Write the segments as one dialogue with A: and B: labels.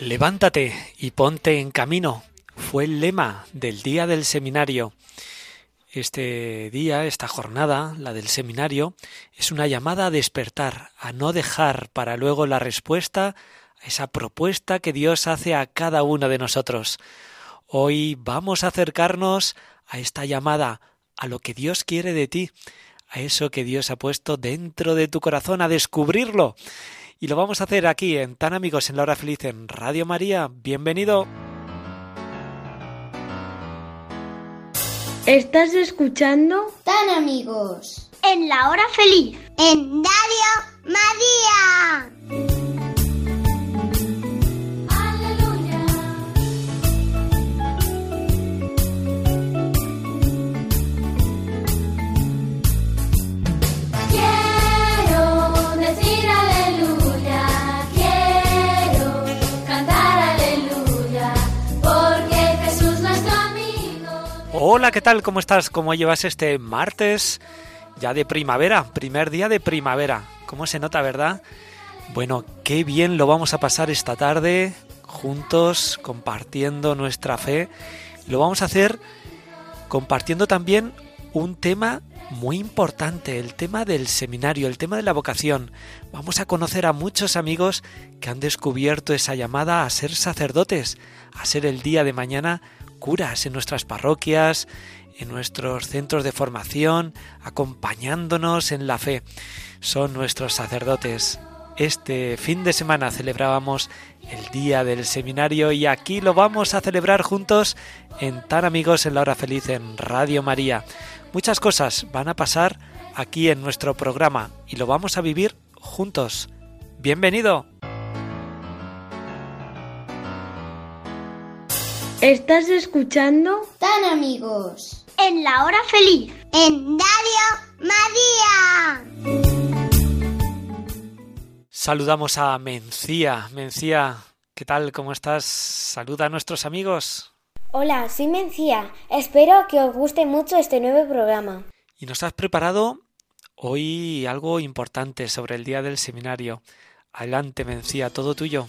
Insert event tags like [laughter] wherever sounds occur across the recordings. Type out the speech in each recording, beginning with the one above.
A: Levántate y ponte en camino. Fue el lema del día del seminario. Este día, esta jornada, la del seminario, es una llamada a despertar, a no dejar para luego la respuesta a esa propuesta que Dios hace a cada uno de nosotros. Hoy vamos a acercarnos a esta llamada, a lo que Dios quiere de ti, a eso que Dios ha puesto dentro de tu corazón, a descubrirlo. Y lo vamos a hacer aquí en Tan Amigos en la Hora Feliz en Radio María. Bienvenido.
B: ¿Estás escuchando?
C: Tan amigos.
D: En la hora feliz.
C: En Radio María.
A: ¿Qué tal? ¿Cómo estás? ¿Cómo llevas este martes ya de primavera? Primer día de primavera. ¿Cómo se nota, verdad? Bueno, qué bien lo vamos a pasar esta tarde juntos, compartiendo nuestra fe. Lo vamos a hacer compartiendo también un tema muy importante, el tema del seminario, el tema de la vocación. Vamos a conocer a muchos amigos que han descubierto esa llamada a ser sacerdotes, a ser el día de mañana curas en nuestras parroquias, en nuestros centros de formación, acompañándonos en la fe. Son nuestros sacerdotes. Este fin de semana celebrábamos el día del seminario y aquí lo vamos a celebrar juntos en Tan Amigos en la Hora Feliz en Radio María. Muchas cosas van a pasar aquí en nuestro programa y lo vamos a vivir juntos. Bienvenido.
B: ¿Estás escuchando?
C: Tan amigos.
D: En la hora feliz.
C: En Radio María.
A: Saludamos a Mencía. Mencía, ¿qué tal? ¿Cómo estás? Saluda a nuestros amigos.
E: Hola, soy Mencía. Espero que os guste mucho este nuevo programa.
A: Y nos has preparado hoy algo importante sobre el día del seminario. Adelante, Mencía, todo tuyo.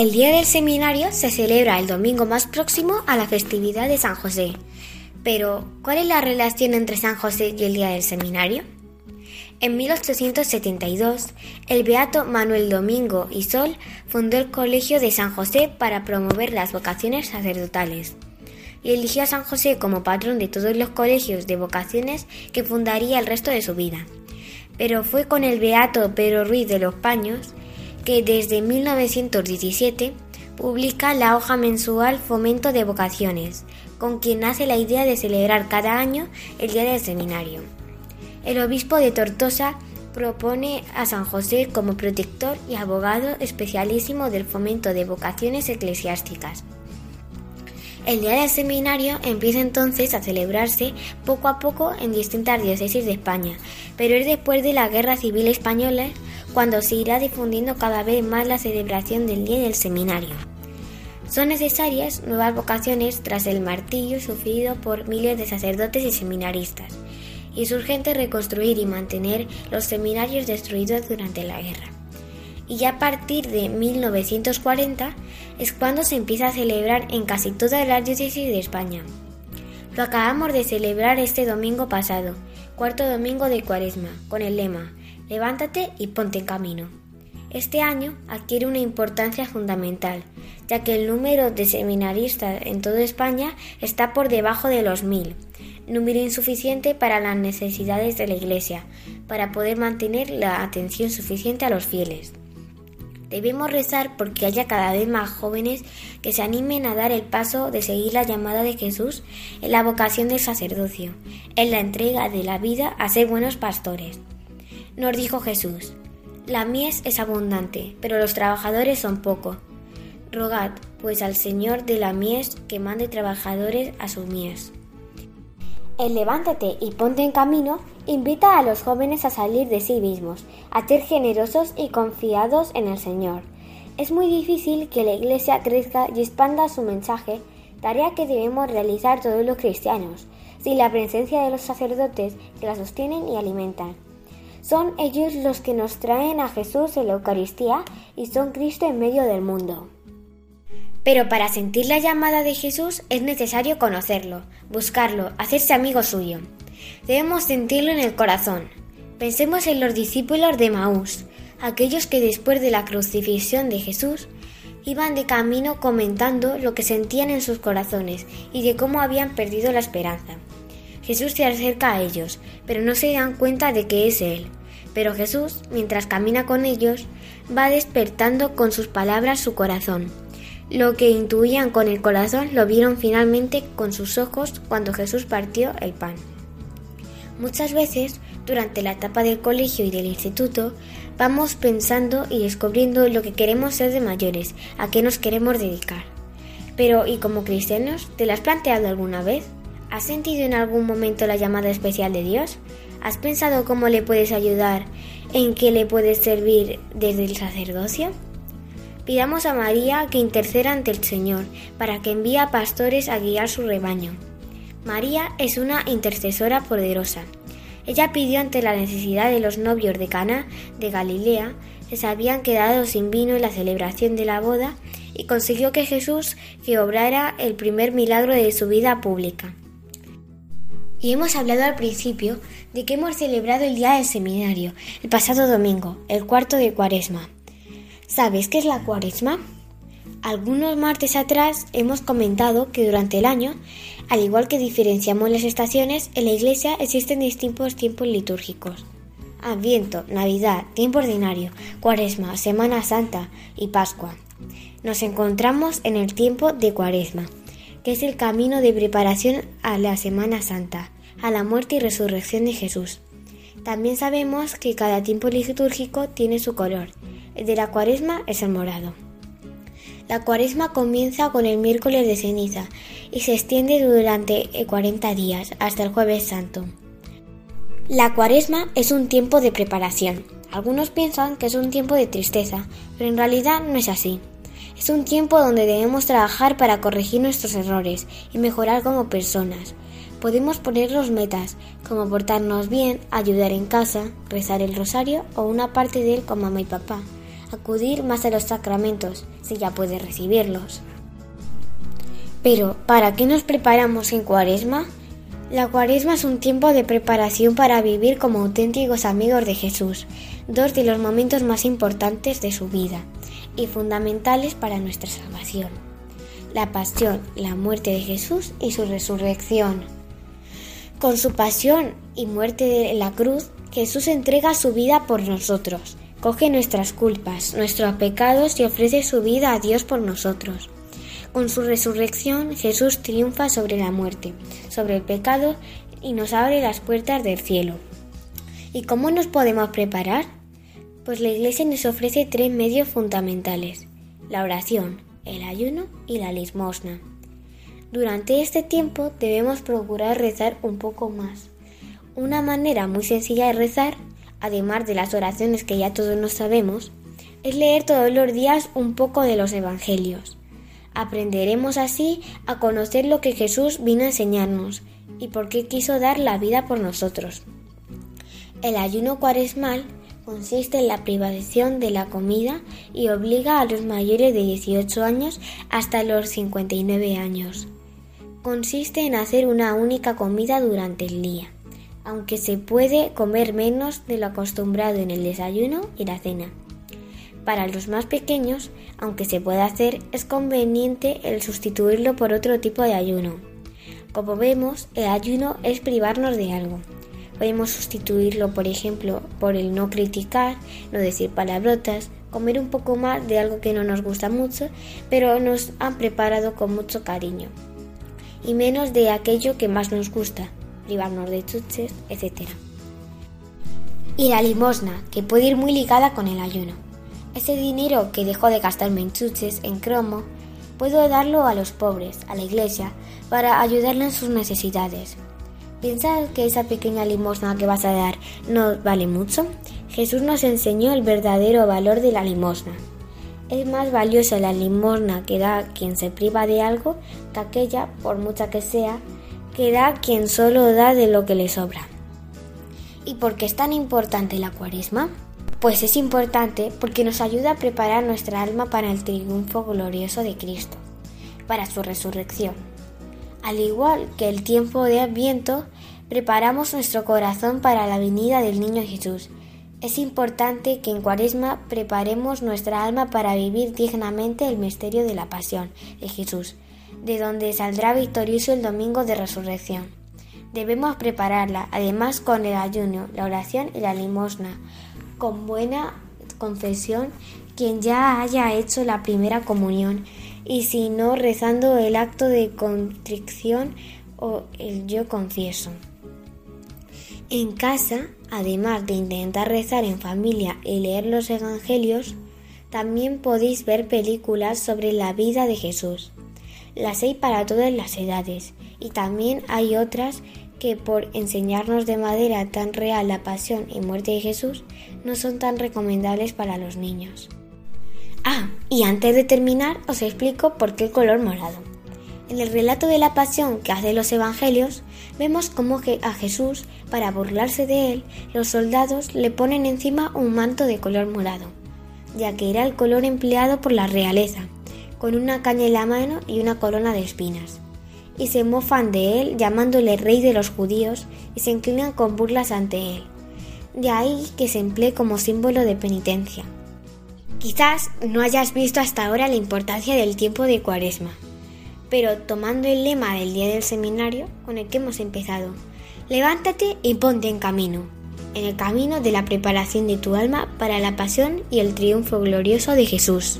E: El día del seminario se celebra el domingo más próximo a la festividad de San José. Pero, ¿cuál es la relación entre San José y el día del seminario? En 1872, el beato Manuel Domingo y Sol fundó el Colegio de San José para promover las vocaciones sacerdotales y eligió a San José como patrón de todos los colegios de vocaciones que fundaría el resto de su vida. Pero fue con el beato Pedro Ruiz de los Paños que desde 1917 publica la hoja mensual Fomento de Vocaciones, con quien nace la idea de celebrar cada año el Día del Seminario. El obispo de Tortosa propone a San José como protector y abogado especialísimo del fomento de vocaciones eclesiásticas. El Día del Seminario empieza entonces a celebrarse poco a poco en distintas diócesis de España, pero es después de la Guerra Civil Española cuando se irá difundiendo cada vez más la celebración del Día del Seminario. Son necesarias nuevas vocaciones tras el martillo sufrido por miles de sacerdotes y seminaristas, y es urgente reconstruir y mantener los seminarios destruidos durante la guerra. Y ya a partir de 1940 es cuando se empieza a celebrar en casi todas las diócesis de España. Lo acabamos de celebrar este domingo pasado, cuarto domingo de Cuaresma, con el lema Levántate y ponte en camino. Este año adquiere una importancia fundamental, ya que el número de seminaristas en toda España está por debajo de los mil, número insuficiente para las necesidades de la Iglesia, para poder mantener la atención suficiente a los fieles. Debemos rezar porque haya cada vez más jóvenes que se animen a dar el paso de seguir la llamada de Jesús en la vocación del sacerdocio, en la entrega de la vida a ser buenos pastores. Nos dijo Jesús, la mies es abundante, pero los trabajadores son pocos. Rogad, pues, al Señor de la mies que mande trabajadores a sus mies. El levántate y ponte en camino invita a los jóvenes a salir de sí mismos, a ser generosos y confiados en el Señor. Es muy difícil que la Iglesia crezca y expanda su mensaje, tarea que debemos realizar todos los cristianos, sin la presencia de los sacerdotes que la sostienen y alimentan. Son ellos los que nos traen a Jesús en la Eucaristía y son Cristo en medio del mundo. Pero para sentir la llamada de Jesús es necesario conocerlo, buscarlo, hacerse amigo suyo. Debemos sentirlo en el corazón. Pensemos en los discípulos de Maús, aquellos que después de la crucifixión de Jesús iban de camino comentando lo que sentían en sus corazones y de cómo habían perdido la esperanza. Jesús se acerca a ellos, pero no se dan cuenta de que es Él. Pero Jesús, mientras camina con ellos, va despertando con sus palabras su corazón. Lo que intuían con el corazón lo vieron finalmente con sus ojos cuando Jesús partió el pan. Muchas veces, durante la etapa del colegio y del instituto, vamos pensando y descubriendo lo que queremos ser de mayores, a qué nos queremos dedicar. Pero, ¿y como cristianos? ¿Te lo has planteado alguna vez? ¿Has sentido en algún momento la llamada especial de Dios? ¿Has pensado cómo le puedes ayudar? ¿En qué le puedes servir desde el sacerdocio? Pidamos a María que interceda ante el Señor para que envíe a pastores a guiar su rebaño. María es una intercesora poderosa. Ella pidió ante la necesidad de los novios de Cana de Galilea, que se habían quedado sin vino en la celebración de la boda, y consiguió que Jesús que obrara el primer milagro de su vida pública. Y hemos hablado al principio de que hemos celebrado el día del seminario, el pasado domingo, el cuarto de Cuaresma. ¿Sabes qué es la Cuaresma? Algunos martes atrás hemos comentado que durante el año, al igual que diferenciamos las estaciones, en la Iglesia existen distintos tiempos litúrgicos. Adviento, Navidad, tiempo ordinario, Cuaresma, Semana Santa y Pascua. Nos encontramos en el tiempo de Cuaresma, que es el camino de preparación a la Semana Santa, a la muerte y resurrección de Jesús. También sabemos que cada tiempo litúrgico tiene su color. El de la Cuaresma es el morado. La cuaresma comienza con el miércoles de ceniza y se extiende durante 40 días hasta el jueves santo. La cuaresma es un tiempo de preparación. Algunos piensan que es un tiempo de tristeza, pero en realidad no es así. Es un tiempo donde debemos trabajar para corregir nuestros errores y mejorar como personas. Podemos ponernos metas, como portarnos bien, ayudar en casa, rezar el rosario o una parte de él con mamá y papá acudir más a los sacramentos, si ya puede recibirlos. Pero, ¿para qué nos preparamos en Cuaresma? La Cuaresma es un tiempo de preparación para vivir como auténticos amigos de Jesús, dos de los momentos más importantes de su vida y fundamentales para nuestra salvación. La pasión, la muerte de Jesús y su resurrección. Con su pasión y muerte en la cruz, Jesús entrega su vida por nosotros, coge nuestras culpas, nuestros pecados y ofrece su vida a Dios por nosotros. Con su resurrección Jesús triunfa sobre la muerte, sobre el pecado y nos abre las puertas del cielo. ¿Y cómo nos podemos preparar? Pues la Iglesia nos ofrece tres medios fundamentales, la oración, el ayuno y la limosna. Durante este tiempo debemos procurar rezar un poco más. Una manera muy sencilla de rezar además de las oraciones que ya todos nos sabemos, es leer todos los días un poco de los Evangelios. Aprenderemos así a conocer lo que Jesús vino a enseñarnos y por qué quiso dar la vida por nosotros. El ayuno cuaresmal consiste en la privación de la comida y obliga a los mayores de 18 años hasta los 59 años. Consiste en hacer una única comida durante el día aunque se puede comer menos de lo acostumbrado en el desayuno y la cena. Para los más pequeños, aunque se puede hacer, es conveniente el sustituirlo por otro tipo de ayuno. Como vemos, el ayuno es privarnos de algo. Podemos sustituirlo, por ejemplo, por el no criticar, no decir palabrotas, comer un poco más de algo que no nos gusta mucho, pero nos han preparado con mucho cariño, y menos de aquello que más nos gusta, privarnos de chuches, etc. Y la limosna, que puede ir muy ligada con el ayuno. Ese dinero que dejo de gastarme en chuches, en cromo, puedo darlo a los pobres, a la iglesia, para ayudarle en sus necesidades. ¿Piensas que esa pequeña limosna que vas a dar no vale mucho? Jesús nos enseñó el verdadero valor de la limosna. Es más valiosa la limosna que da quien se priva de algo que aquella, por mucha que sea, que da quien solo da de lo que le sobra. ¿Y por qué es tan importante la cuaresma? Pues es importante porque nos ayuda a preparar nuestra alma para el triunfo glorioso de Cristo, para su resurrección. Al igual que el tiempo de Adviento, preparamos nuestro corazón para la venida del Niño Jesús. Es importante que en Cuaresma preparemos nuestra alma para vivir dignamente el misterio de la pasión de Jesús, de donde saldrá victorioso el domingo de resurrección. Debemos prepararla, además, con el ayuno, la oración y la limosna, con buena confesión quien ya haya hecho la primera comunión y si no rezando el acto de contrición o el yo confieso. En casa, además de intentar rezar en familia y leer los evangelios, también podéis ver películas sobre la vida de Jesús. Las hay para todas las edades y también hay otras que por enseñarnos de manera tan real la pasión y muerte de Jesús no son tan recomendables para los niños. Ah, y antes de terminar os explico por qué el color morado. En el relato de la pasión que hace los evangelios, vemos cómo a Jesús, para burlarse de él, los soldados le ponen encima un manto de color morado, ya que era el color empleado por la realeza, con una caña en la mano y una corona de espinas. Y se mofan de él llamándole rey de los judíos y se inclinan con burlas ante él. De ahí que se emplee como símbolo de penitencia. Quizás no hayas visto hasta ahora la importancia del tiempo de cuaresma, pero tomando el lema del día del seminario con el que hemos empezado, levántate y ponte en camino, en el camino de la preparación de tu alma para la pasión y el triunfo glorioso de Jesús.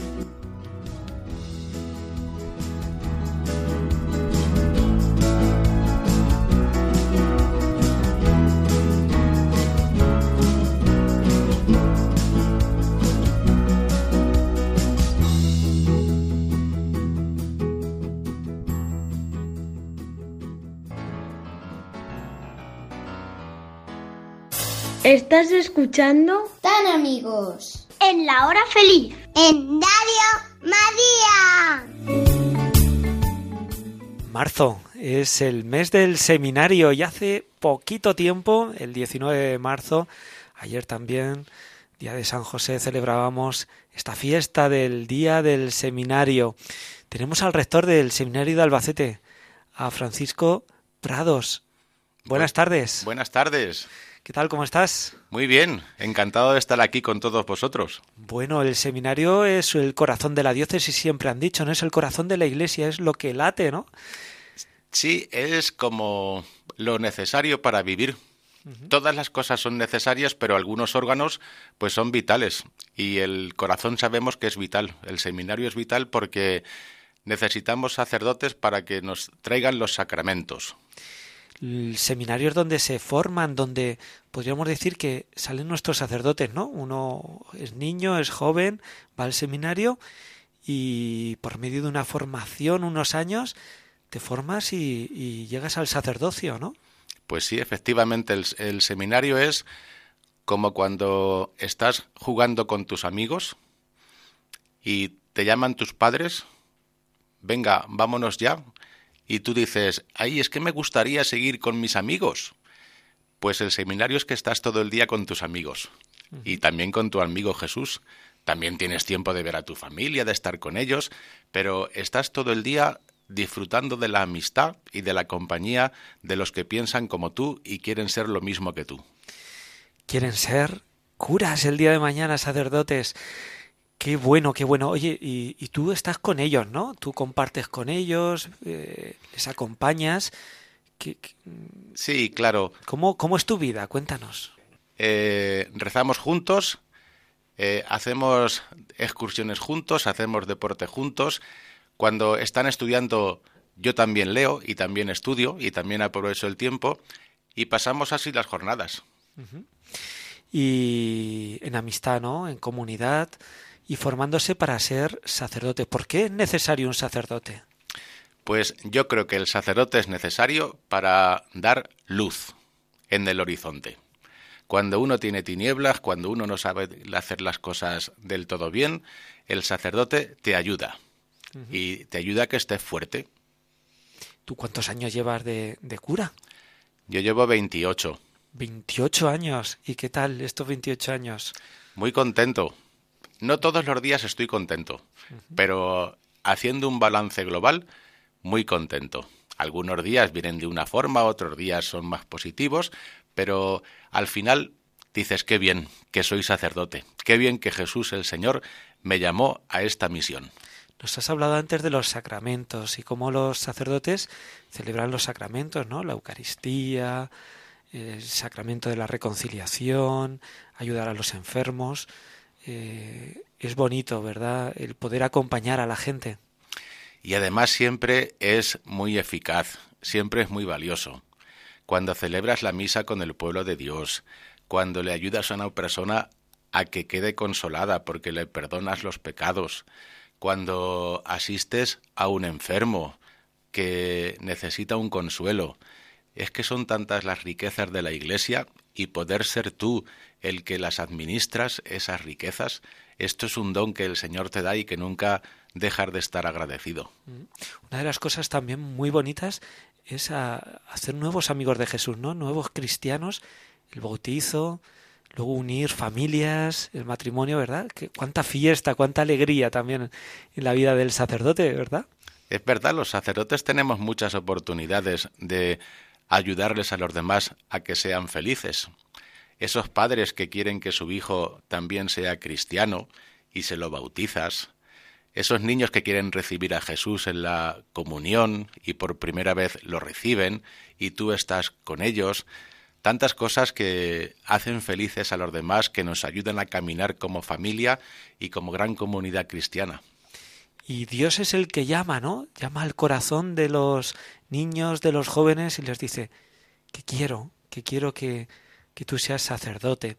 B: ¿Estás escuchando?
C: Tan amigos.
D: En la hora feliz.
C: En Radio María.
A: Marzo es el mes del seminario y hace poquito tiempo, el 19 de marzo, ayer también, día de San José, celebrábamos esta fiesta del día del seminario. Tenemos al rector del seminario de Albacete, a Francisco Prados. Buenas tardes.
F: Buenas tardes.
A: ¿Qué tal? ¿Cómo estás?
F: Muy bien, encantado de estar aquí con todos vosotros.
A: Bueno, el seminario es el corazón de la diócesis, siempre han dicho, ¿no? Es el corazón de la iglesia, es lo que late, ¿no?
F: Sí, es como lo necesario para vivir. Todas las cosas son necesarias, pero algunos órganos pues son vitales y el corazón sabemos que es vital. El seminario es vital porque necesitamos sacerdotes para que nos traigan los sacramentos.
A: El seminario es donde se forman, donde podríamos decir que salen nuestros sacerdotes, ¿no? Uno es niño, es joven, va al seminario y por medio de una formación, unos años, te formas y, llegas al sacerdocio, ¿no?
F: Pues sí, efectivamente, el, seminario es como cuando estás jugando con tus amigos y te llaman tus padres, venga, vámonos ya, y tú dices, ay, es que me gustaría seguir con mis amigos. Pues el seminario es que estás todo el día con tus amigos uh -huh. y también con tu amigo Jesús. También tienes tiempo de ver a tu familia, de estar con ellos, pero estás todo el día disfrutando de la amistad y de la compañía de los que piensan como tú y quieren ser lo mismo que tú.
A: Quieren ser curas el día de mañana, sacerdotes. Qué bueno, qué bueno. Oye, y, y tú estás con ellos, ¿no? Tú compartes con ellos, eh, les acompañas. ¿Qué- qué-
F: Sí, claro.
A: ¿Cómo, ¿Cómo es tu vida? Cuéntanos.
F: Eh, rezamos juntos, eh, hacemos excursiones juntos, hacemos deporte juntos. Cuando están estudiando, yo también leo y también estudio y también aprovecho el tiempo y pasamos así las jornadas.
A: Y en amistad, ¿no? En comunidad y formándose para ser sacerdote. ¿Por qué es necesario un sacerdote?
F: Pues yo creo que el sacerdote es necesario para dar luz en el horizonte. Cuando uno tiene tinieblas, cuando uno no sabe hacer las cosas del todo bien, el sacerdote te ayuda y te ayuda a que estés fuerte.
A: ¿Tú cuántos años llevas de, de cura?
F: Yo llevo 28,
A: 28 años. ¿Y qué tal estos 28 años?
F: muy contento. No todos los días estoy contento, pero haciendo un balance global, muy contento. Algunos días vienen de una forma, otros días son más positivos, pero al final dices qué bien que soy sacerdote, qué bien que Jesús el Señor me llamó a esta misión.
A: Nos has hablado antes de los sacramentos y cómo los sacerdotes celebran los sacramentos, ¿no? La Eucaristía, el sacramento de la reconciliación, ayudar a los enfermos. Eh, es bonito, ¿verdad? El poder acompañar a la gente.
F: Y además siempre es muy eficaz, siempre es muy valioso. Cuando celebras la misa con el pueblo de Dios, cuando le ayudas a una persona a que quede consolada porque le perdonas los pecados, cuando asistes a un enfermo que necesita un consuelo. Es que son tantas las riquezas de la Iglesia y poder ser tú el que las administras, esas riquezas, esto es un don que el Señor te da y que nunca dejar de estar agradecido.
A: Una de las cosas también muy bonitas es a- hacer nuevos amigos de Jesús, ¿no? Nuevos cristianos, el bautizo, luego unir familias, el matrimonio, ¿verdad? Que, cuánta fiesta, cuánta alegría también en la vida del sacerdote, ¿verdad?
F: Es verdad, los sacerdotes tenemos muchas oportunidades de ayudarles a los demás a que sean felices. Esos padres que quieren que su hijo también sea cristiano y se lo bautizas. Esos niños que quieren recibir a Jesús en la comunión y por primera vez lo reciben y tú estás con ellos. Tantas cosas que hacen felices a los demás, que nos ayudan a caminar como familia y como gran comunidad cristiana.
A: Y Dios es el que llama, ¿no? Llama al corazón de los niños, de los jóvenes y les dice que quiero, que quiero que, que tú seas sacerdote.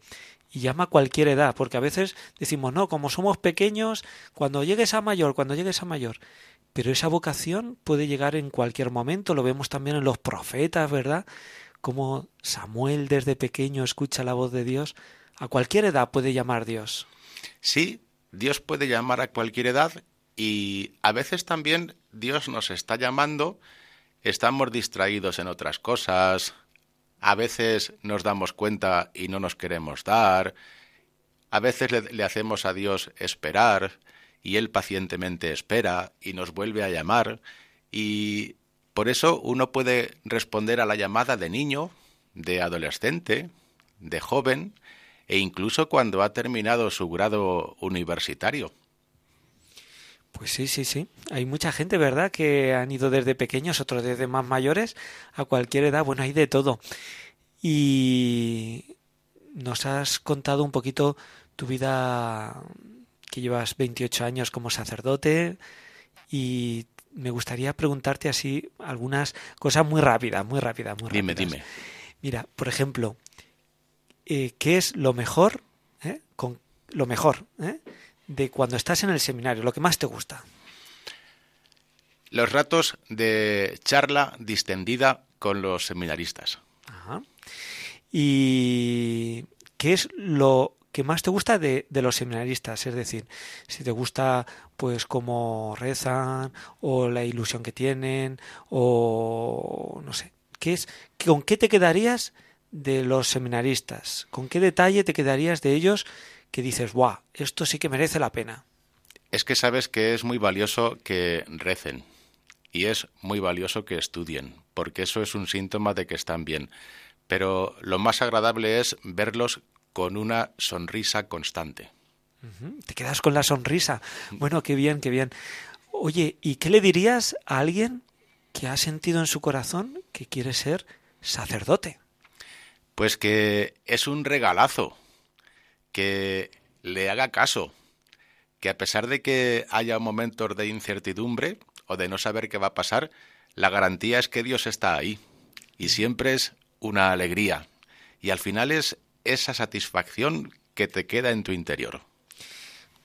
A: Y llama a cualquier edad, porque a veces decimos, no, como somos pequeños, cuando llegues a mayor, cuando llegues a mayor. Pero esa vocación puede llegar en cualquier momento, lo vemos también en los profetas, ¿verdad? Como Samuel desde pequeño escucha la voz de Dios. A cualquier edad puede llamar Dios.
F: Sí, Dios puede llamar a cualquier edad y a veces también Dios nos está llamando, estamos distraídos en otras cosas, a veces nos damos cuenta y no nos queremos dar, a veces le, hacemos a Dios esperar y Él pacientemente espera y nos vuelve a llamar. Y por eso uno puede responder a la llamada de niño, de adolescente, de joven e incluso cuando ha terminado su grado universitario.
A: Pues sí, sí, sí. Hay mucha gente, ¿verdad?, que han ido desde pequeños, otros desde más mayores, a cualquier edad. Bueno, hay de todo. Y nos has contado un poquito tu vida, que llevas 28 años como sacerdote, y me gustaría preguntarte así algunas cosas muy rápidas, muy rápidas, muy
F: Dime,
A: rápidas.
F: dime.
A: Mira, por ejemplo, eh, ¿qué es lo mejor, eh, con lo mejor, eh, de cuando estás en el seminario, lo que más te gusta?
F: Los ratos de charla distendida con los seminaristas.
A: Ajá. ¿Y qué es lo que más te gusta de, de los seminaristas? Es decir, si te gusta pues cómo rezan o la ilusión que tienen o no sé, ¿qué es con qué te quedarías de los seminaristas? ¿Con qué detalle te quedarías de ellos que dices, "Guau, esto sí que merece la pena"?
F: Es que sabes que es muy valioso que recen y es muy valioso que estudien, porque eso es un síntoma de que están bien. Pero lo más agradable es verlos con una sonrisa constante.
A: Te quedas con la sonrisa. Bueno, qué bien, qué bien. Oye, ¿y qué le dirías a alguien que ha sentido en su corazón que quiere ser sacerdote.
F: Pues que es un regalazo, que le haga caso, que a pesar de que haya momentos de incertidumbre o de no saber qué va a pasar, la garantía es que Dios está ahí y siempre es una alegría y al final es esa satisfacción que te queda en tu interior.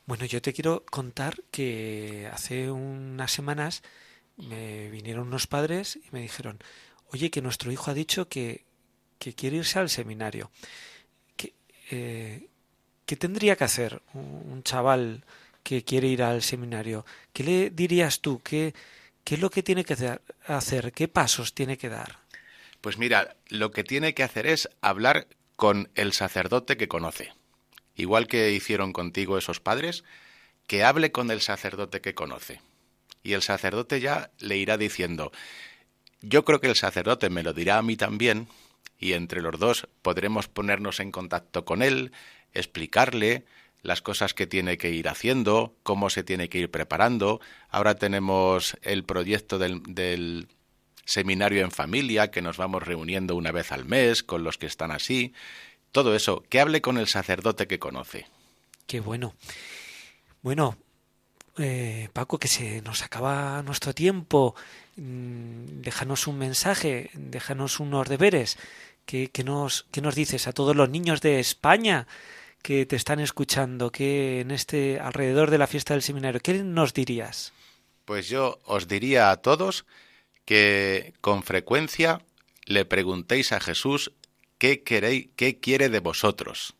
A: Bueno, yo te quiero contar que hace unas semanas me vinieron unos padres y me dijeron, oye, que nuestro hijo ha dicho que, que quiere irse al seminario. ¿Qué, eh, ¿Qué tendría que hacer un chaval que quiere ir al seminario? ¿Qué le dirías tú? ¿Qué, es lo que tiene que hacer? ¿Qué pasos tiene que dar?
F: Pues mira, lo que tiene que hacer es hablar con el sacerdote que conoce. Igual que hicieron contigo esos padres, que hable con el sacerdote que conoce. Y el sacerdote ya le irá diciendo, yo creo que el sacerdote me lo dirá a mí también, y entre los dos podremos ponernos en contacto con él, explicarle las cosas que tiene que ir haciendo, cómo se tiene que ir preparando. Ahora tenemos el proyecto del, del seminario en familia, que nos vamos reuniendo una vez al mes con los que están así. Todo eso, que hable con el sacerdote que conoce.
A: Qué bueno. Bueno, eh, Paco, que se nos acaba nuestro tiempo. Mm, déjanos un mensaje, déjanos unos deberes. ¿Qué, qué, nos, ¿Qué nos dices a todos los niños de España que te están escuchando, que en este alrededor de la fiesta del seminario, qué nos dirías?
F: Pues yo os diría a todos que con frecuencia le preguntéis a Jesús qué queréis, qué quiere de vosotros,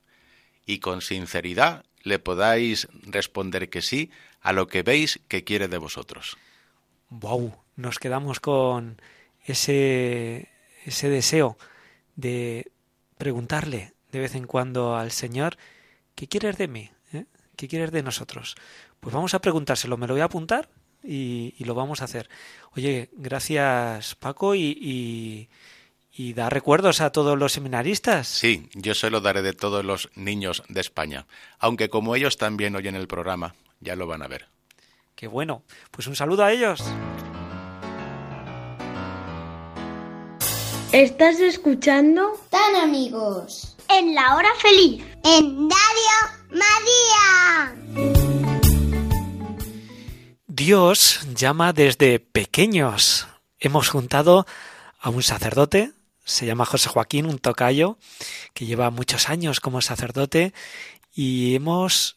F: y con sinceridad le podáis responder que sí a lo que veis que quiere de vosotros.
A: Wow, nos quedamos con ese ese deseo de preguntarle de vez en cuando al Señor ¿qué quieres de mí? ¿Eh? ¿Qué quieres de nosotros? Pues vamos a preguntárselo, me lo voy a apuntar y, y lo vamos a hacer. Oye, gracias Paco y, y, y da recuerdos a todos los seminaristas.
F: Sí, yo se lo daré de todos los niños de España, aunque como ellos también oyen el programa, ya lo van a ver.
A: Qué bueno, pues un saludo a ellos.
B: ¿Estás escuchando?
C: Tan amigos.
D: En la hora feliz.
C: En Radio María.
A: Dios llama desde pequeños. Hemos juntado a un sacerdote, se llama José Joaquín, un tocayo, que lleva muchos años como sacerdote, y hemos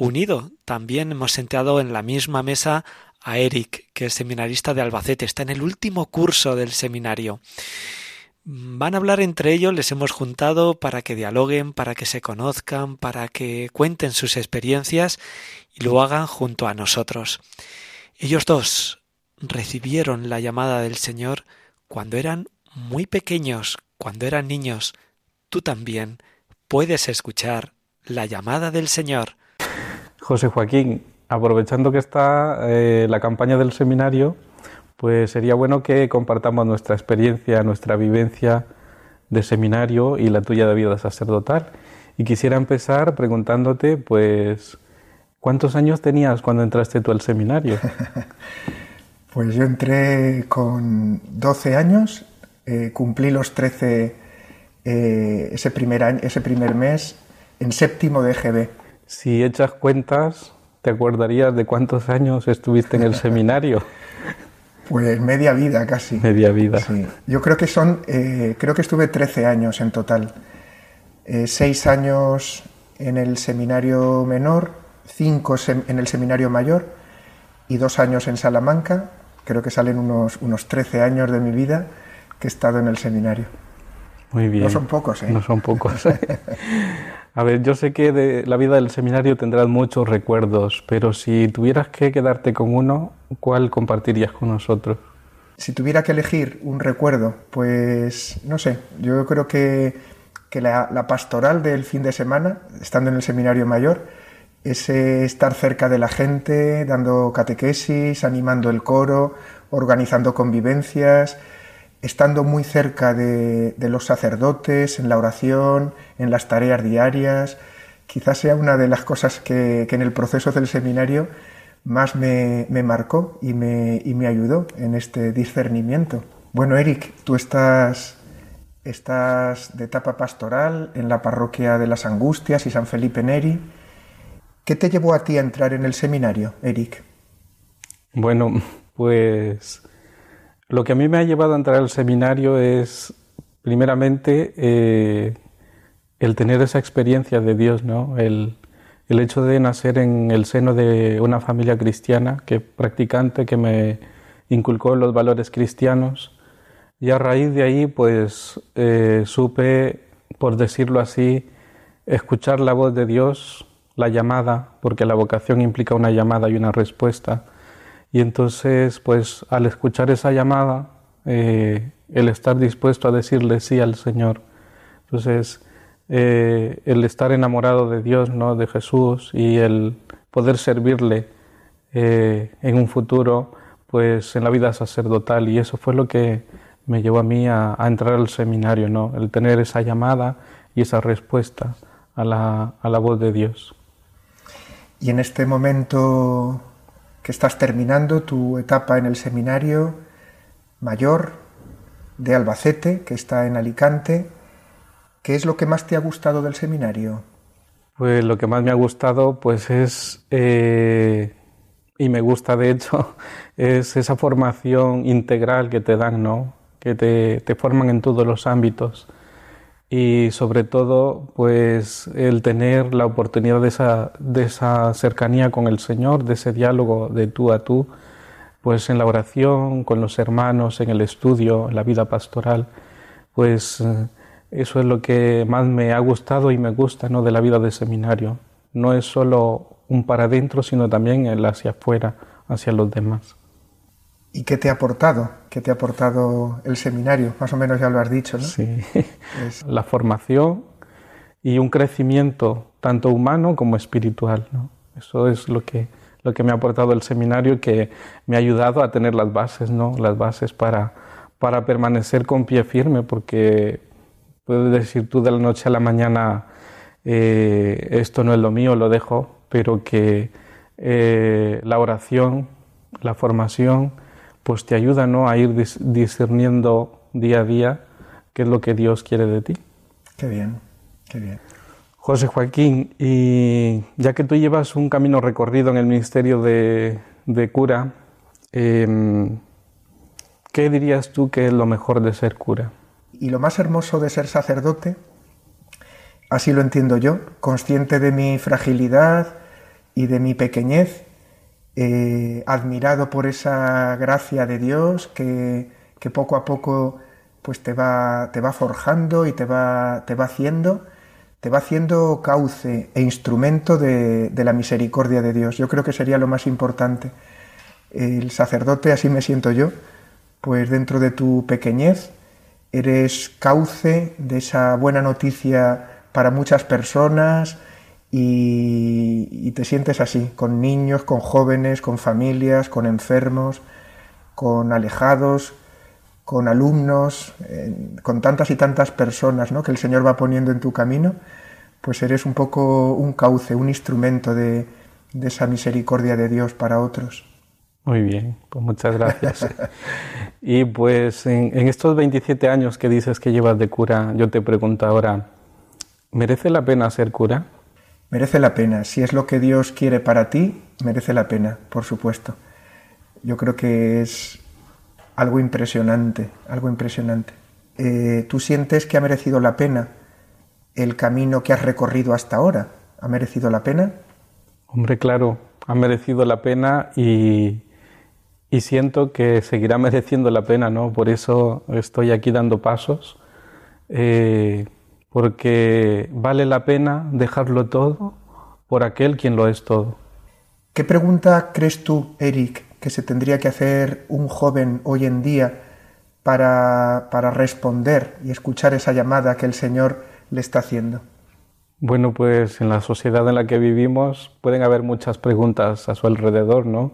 A: unido, también hemos sentado en la misma mesa a Eric, que es seminarista de Albacete, está en el último curso del seminario. Van a hablar entre ellos, les hemos juntado para que dialoguen, para que se conozcan, para que cuenten sus experiencias y lo hagan junto a nosotros. Ellos dos recibieron la llamada del Señor cuando eran muy pequeños, cuando eran niños. Tú también puedes escuchar la llamada del Señor.
G: José Joaquín, aprovechando que está eh, la campaña del seminario, pues sería bueno que compartamos nuestra experiencia, nuestra vivencia de seminario y la tuya de vida sacerdotal. Y quisiera empezar preguntándote, pues, ¿cuántos años tenías cuando entraste tú al seminario? [laughs]
H: pues yo entré con 12 años, eh, cumplí los 13 eh, ese, primer año, ese primer mes en séptimo de GB.
G: Si echas cuentas, ¿te acordarías de cuántos años estuviste en el [laughs] seminario?
H: Pues media vida casi.
G: Media vida.
H: Sí. Yo creo que son, eh, creo que estuve 13 años en total. Eh, seis años en el seminario menor, cinco sem en el seminario mayor y dos años en Salamanca. Creo que salen unos, unos 13 años de mi vida que he estado en el seminario.
G: Muy bien.
H: No son pocos, ¿eh?
G: No son pocos. [laughs] A ver, yo sé que de la vida del seminario tendrás muchos recuerdos, pero si tuvieras que quedarte con uno, ¿cuál compartirías con nosotros?
H: Si tuviera que elegir un recuerdo, pues no sé, yo creo que, que la, la, pastoral del fin de semana, estando en el seminario mayor, ese estar cerca de la gente, dando catequesis, animando el coro, organizando convivencias, estando muy cerca de, los sacerdotes, en la oración, en las tareas diarias, quizás sea una de las cosas que, que, en el proceso del seminario más me, me marcó y me, y me ayudó en este discernimiento. Bueno, Eric, tú estás, estás de etapa pastoral en la parroquia de las Angustias y San Felipe Neri. ¿Qué te llevó a ti a entrar en el seminario, Eric?
G: Bueno, pues lo que a mí me ha llevado a entrar al seminario es, primeramente, eh, el tener esa experiencia de Dios, ¿no? El, el hecho de nacer en el seno de una familia cristiana, que practicante, que me inculcó los valores cristianos. Y a raíz de ahí, pues eh, supe, por decirlo así, escuchar la voz de Dios, la llamada, porque la vocación implica una llamada y una respuesta. Y entonces, pues al escuchar esa llamada, eh, el estar dispuesto a decirle sí al Señor. Entonces, eh, el estar enamorado de Dios, ¿no? de Jesús y el poder servirle eh, en un futuro, pues en la vida sacerdotal. Y eso fue lo que me llevó a mí a, a, entrar al seminario, ¿no? el tener esa llamada y esa respuesta a la, a la voz de Dios.
H: Y en este momento que estás terminando tu etapa en el seminario mayor de Albacete, que está en Alicante, ¿Qué es lo que más te ha gustado del seminario?
G: Pues lo que más me ha gustado pues es, eh, y me gusta de hecho, [laughs] es esa formación integral que te dan, ¿no? Que te, te forman en todos los ámbitos y sobre todo pues el tener la oportunidad de esa, de esa cercanía con el Señor, de ese diálogo de tú a tú, pues en la oración, con los hermanos, en el estudio, en la vida pastoral, pues eso es lo que más me ha gustado y me gusta ¿no? de la vida de seminario. No es solo un para adentro, sino también el hacia afuera, hacia los demás.
H: ¿Y qué te ha aportado? ¿Qué te ha aportado el seminario? Más o menos ya lo has dicho, ¿no?
G: Sí. Es... [laughs] La formación y un crecimiento tanto humano como espiritual, ¿no? Eso es lo que, lo que me ha aportado el seminario y que me ha ayudado a tener las bases, ¿no? Las bases para, para permanecer con pie firme, porque Puedes decir tú de la noche a la mañana, eh, esto no es lo mío, lo dejo, pero que eh, la oración, la formación, pues te ayuda ¿no? a ir discerniendo día a día qué es lo que Dios quiere de ti.
H: Qué bien, qué bien.
G: José Joaquín, y ya que tú llevas un camino recorrido en el ministerio de, de cura, eh, ¿qué dirías tú que es lo mejor de ser cura?
H: Y lo más hermoso de ser sacerdote, así lo entiendo yo, consciente de mi fragilidad y de mi pequeñez, eh, admirado por esa gracia de Dios que, poco a poco pues te va, te va forjando y te va, te va haciendo, te va haciendo cauce e instrumento de, de la misericordia de Dios. Yo creo que sería lo más importante. El sacerdote, así me siento yo, pues dentro de tu pequeñez, eres cauce de esa buena noticia para muchas personas y, te sientes así, con niños, con jóvenes, con familias, con enfermos, con alejados, con alumnos, con tantas y tantas personas ¿no? que el Señor va poniendo en tu camino, pues eres un poco un cauce, un instrumento de, esa misericordia de Dios para otros.
G: Muy bien, pues muchas gracias. y pues en, en, estos 27 años que dices que llevas de cura, yo te pregunto ahora, ¿merece la pena ser cura?
H: Merece la pena. Si es lo que Dios quiere para ti, merece la pena, por supuesto. Yo creo que es algo impresionante, algo impresionante. Eh, ¿Tú sientes que ha merecido la pena el camino que has recorrido hasta ahora? ¿Ha merecido la pena?
G: Hombre, claro, ha merecido la pena y, y siento que seguirá [laughs] mereciendo la pena, ¿no? Por eso estoy aquí dando pasos, eh, porque vale la pena dejarlo todo por aquel quien lo es todo.
H: ¿Qué pregunta crees tú, Eric, que se tendría que hacer un joven hoy en día para, para responder y escuchar esa llamada que el Señor le está haciendo?
G: Bueno, pues en la sociedad en la que vivimos pueden haber muchas preguntas a su alrededor, ¿no?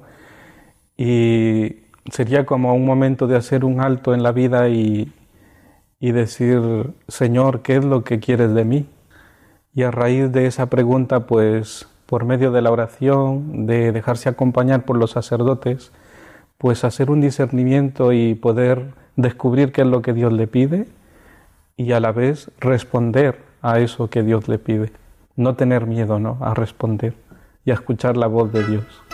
G: Y sería como un momento de hacer un alto en la vida y, y decir, Señor, ¿qué es lo que quieres de mí? Y a raíz de esa pregunta, pues
I: por medio de la oración, de dejarse acompañar por los sacerdotes, pues hacer un discernimiento y poder descubrir qué es lo que Dios le pide y a la vez responder a eso que Dios le pide. No tener miedo, ¿no? A responder y a escuchar la voz de Dios.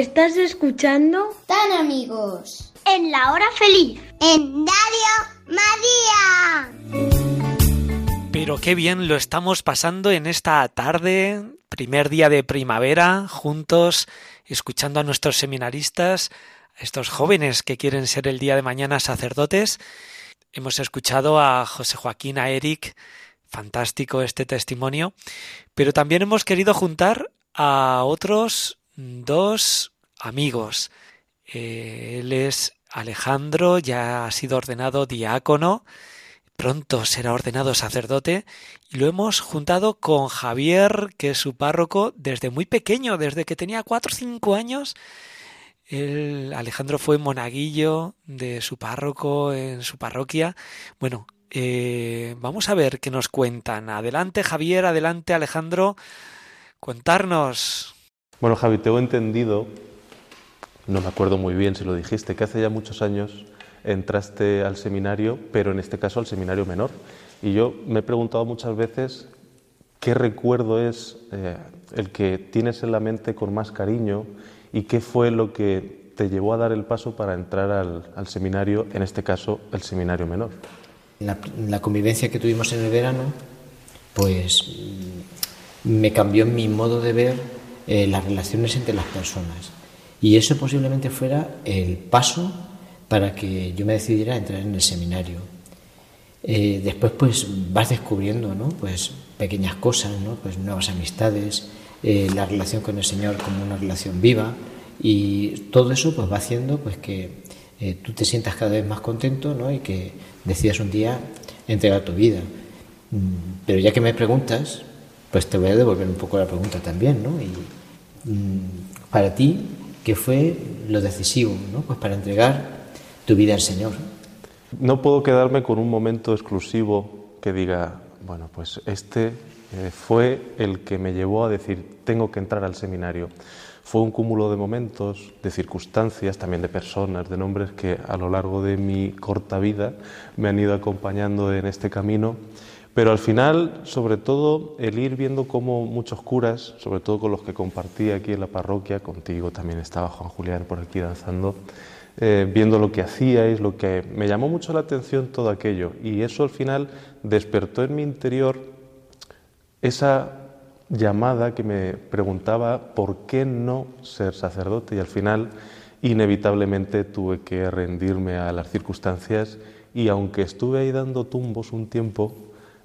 B: ¿Estás escuchando?
C: Tan amigos.
J: En la hora feliz.
C: En Radio María.
A: Pero qué bien lo estamos pasando en esta tarde, primer día de primavera, juntos, escuchando a nuestros seminaristas, a estos jóvenes que quieren ser el día de mañana sacerdotes. Hemos escuchado a José Joaquín, a Eric, fantástico este testimonio, pero también hemos querido juntar a otros dos amigos. Eh, él es Alejandro, ya ha sido ordenado diácono, pronto será ordenado sacerdote, y lo hemos juntado con Javier, que es su párroco desde muy pequeño, desde que tenía cuatro o cinco años. Alejandro fue monaguillo de su párroco en su parroquia. Bueno, eh, vamos a ver qué nos cuentan. Adelante Javier, adelante Alejandro, contarnos.
K: Bueno, Javi, tengo entendido, no me acuerdo muy bien si lo dijiste, que hace ya muchos años entraste al seminario, pero en este caso al seminario menor. Y yo me he preguntado muchas veces qué recuerdo es eh, el que tienes en la mente con más cariño y qué fue lo que te llevó a dar el paso para entrar al, seminario, en este caso el seminario menor.
L: La, convivencia que tuvimos en el verano, pues me cambió mi modo de ver eh, las relaciones entre las personas. Y eso posiblemente fuera el paso para que yo me decidiera entrar en el seminario. Eh, después pues vas descubriendo ¿no? pues, pequeñas cosas, ¿no? pues, nuevas amistades, eh, la relación con el Señor como una relación viva y todo eso pues, va haciendo pues, que eh, tú te sientas cada vez más contento ¿no? y que decidas un día entregar tu vida. Mm, Pero ya que me preguntas, pues te voy a devolver un poco la pregunta también, ¿no? Y mm, para ti, ¿qué fue lo decisivo, ¿no? Pues para entregar tu vida al Señor.
K: No puedo quedarme con un momento exclusivo que diga, bueno, pues este eh, fue el que me llevó a decir, tengo que entrar al seminario. Fue un cúmulo de momentos, de circunstancias, también de personas, de nombres que a lo largo de mi corta vida me han ido acompañando en este camino. Pero al final, sobre todo, el ir viendo cómo muchos curas, sobre todo con los que compartí aquí en la parroquia, contigo también estaba Juan Julián por aquí danzando, eh, viendo lo que hacíais, lo que me llamó mucho la atención todo aquello. Y eso al final despertó en mi interior esa llamada que me preguntaba por qué no ser sacerdote y al final inevitablemente tuve que rendirme a las circunstancias y aunque estuve ahí dando tumbos un tiempo,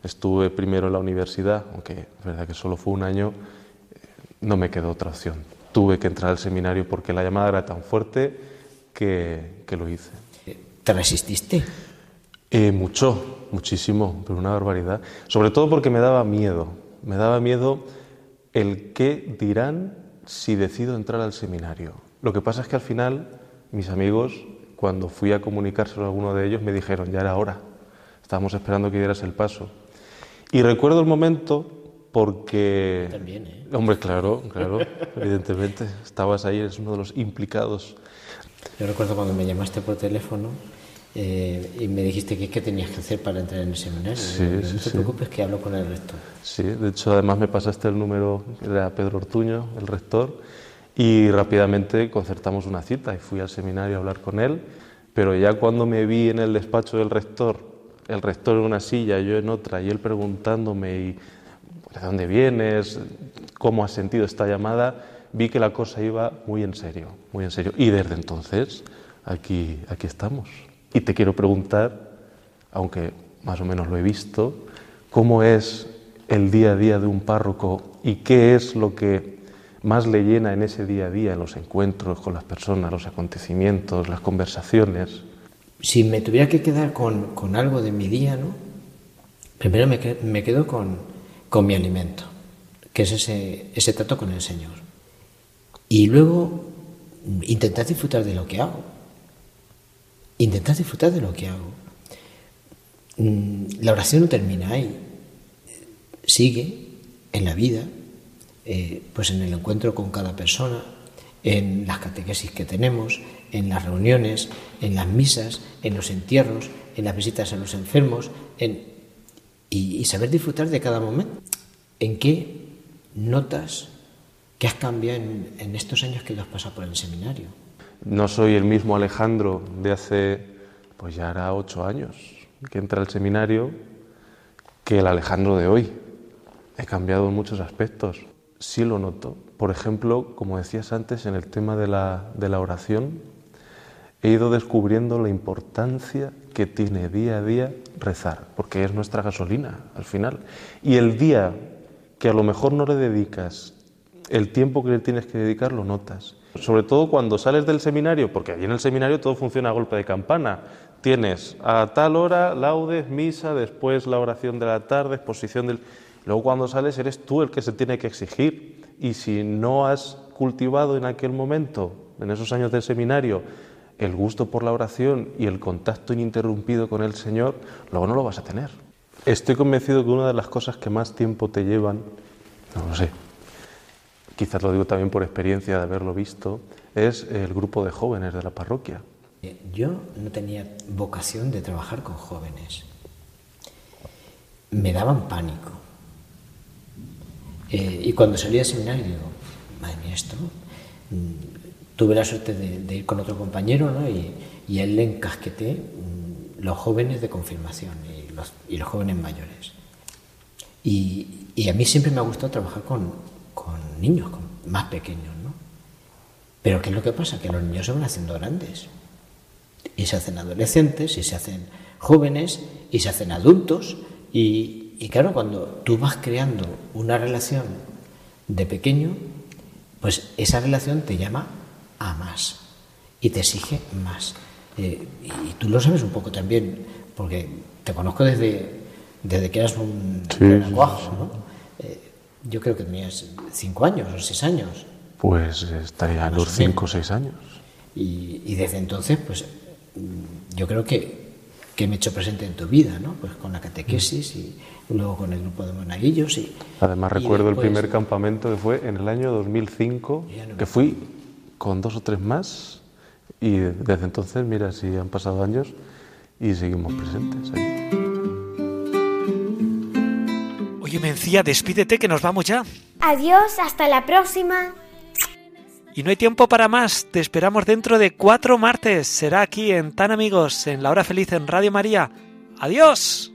K: estuve primero en la universidad, aunque es verdad que solo fue un año, eh, no me quedó otra opción. Tuve que entrar al seminario porque la llamada era tan fuerte que, que lo hice.
L: ¿Te resististe?
K: Eh, mucho, muchísimo, pero una barbaridad. Sobre todo porque me daba miedo. Me daba miedo el qué dirán si decido entrar al seminario. Lo que pasa es que al final mis amigos, cuando fui a comunicárselo a alguno de ellos, me dijeron, ya era hora. Estábamos esperando que dieras el paso. Y recuerdo el momento porque...
L: También, ¿eh?
K: Hombre, claro, claro, [laughs] evidentemente. Estabas ahí, eres uno de los implicados.
L: Yo recuerdo cuando me llamaste por teléfono eh, y me dijiste que qué tenías que hacer para entrar en el seminario.
K: Sí,
L: Digo,
K: sí,
L: no te
K: sí.
L: preocupes que hablo con el rector.
K: Sí, de hecho además me pasaste el número, era Pedro Ortuño, el rector, y rápidamente concertamos una cita y fui al seminario a hablar con él, pero ya cuando me vi en el despacho del rector, el rector en una silla, yo en otra, y él preguntándome ¿de dónde vienes? ¿Cómo has sentido esta llamada? Vi que la cosa iba muy en serio, muy en serio. Y desde entonces aquí, aquí estamos. Y te quiero preguntar, aunque más o menos lo he visto, ¿cómo es el día a día de un párroco y qué es lo que más le llena en ese día a día, en los encuentros con las personas, los acontecimientos, las conversaciones?
L: Si me tuviera que quedar con, con algo de mi día, ¿no? Primero me, me quedo con, con mi alimento, que es ese, ese trato con el Señor. Y luego intentar disfrutar de lo que hago. Intentar disfrutar de lo que hago. Mm, La oración no termina ahí. Sigue en la vida, eh, pues en el encuentro con cada persona, en las catequesis que tenemos, en las reuniones, en las misas, en los entierros, en las visitas a los enfermos, en, y, y saber disfrutar de cada momento. ¿En qué notas que has cambiado en, en estos años que has pasado por el seminario?
K: No soy el mismo Alejandro de hace, pues ya hará ocho años que entra al seminario, que el Alejandro de hoy. He cambiado en muchos aspectos. Sí lo noto. Por ejemplo, como decías antes, en el tema de la, de la oración, he ido descubriendo la importancia que tiene día a día rezar, porque es nuestra gasolina al final. Y el día que a lo mejor no le dedicas el tiempo que le tienes que dedicar, lo notas. Sobre todo cuando sales del seminario, porque allí en el seminario todo funciona a golpe de campana. Tienes a tal hora laudes, misa, después la oración de la tarde, exposición del... Luego cuando sales eres tú el que se tiene que exigir. Y si no has cultivado en aquel momento, en esos años del seminario, el gusto por la oración y el contacto ininterrumpido con el Señor, luego no lo vas a tener. Estoy convencido que una de las cosas que más tiempo te llevan, no lo sé, quizás lo digo también por experiencia de haberlo visto, es el grupo de jóvenes de la parroquia.
L: Eh, Yo no tenía vocación de trabajar con jóvenes. Me daban pánico. Eh, y cuando salí del seminario digo, madre mía, esto. Tuve la suerte de, ir con otro compañero ¿no? y, él le encasqueté mm, los jóvenes de confirmación y los, jóvenes mayores. Y, a mí siempre me ha gustado trabajar con, niños, con más pequeños, ¿no? Pero ¿qué es lo que pasa? Que los niños se van haciendo grandes. Y se hacen adolescentes, y se hacen jóvenes, y se hacen adultos. Y claro, cuando tú vas creando una relación de pequeño, pues esa relación te llama a más y te exige más. Eh, y, tú lo sabes un poco también, porque te conozco desde, desde que eras un
K: Sí, sí.
L: ¿no? Eh, yo creo que tenías cinco años o seis años.
K: Pues estaría
L: Más
K: los
L: o menos.
K: 5 o 6 años.
L: Y, y desde entonces, pues mm, yo creo que, que me he hecho presente en tu vida, ¿no? Pues con la catequesis y luego con el grupo de monaguillos y...
K: Además
L: y
K: recuerdo el primer campamento que fue en el año 2005, que fui con dos o tres más y desde entonces, mira, si han pasado años y seguimos presentes ahí.
A: Oye, Mencía, despídete que nos vamos ya.
E: Adiós, hasta la próxima.
A: Y no hay tiempo para más. Te esperamos dentro de cuatro martes. Será aquí en Tan Amigos, en La Hora Feliz en Radio María. ¡Adiós!